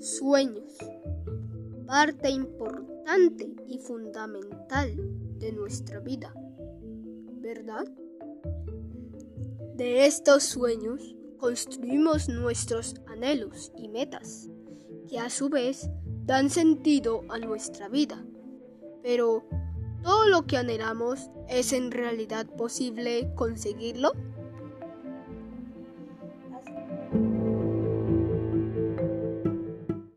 Sueños. Parte importante y fundamental de nuestra vida. ¿Verdad? De estos sueños construimos nuestros anhelos y metas, que a su vez dan sentido a nuestra vida. Pero, ¿todo lo que anhelamos es en realidad posible conseguirlo?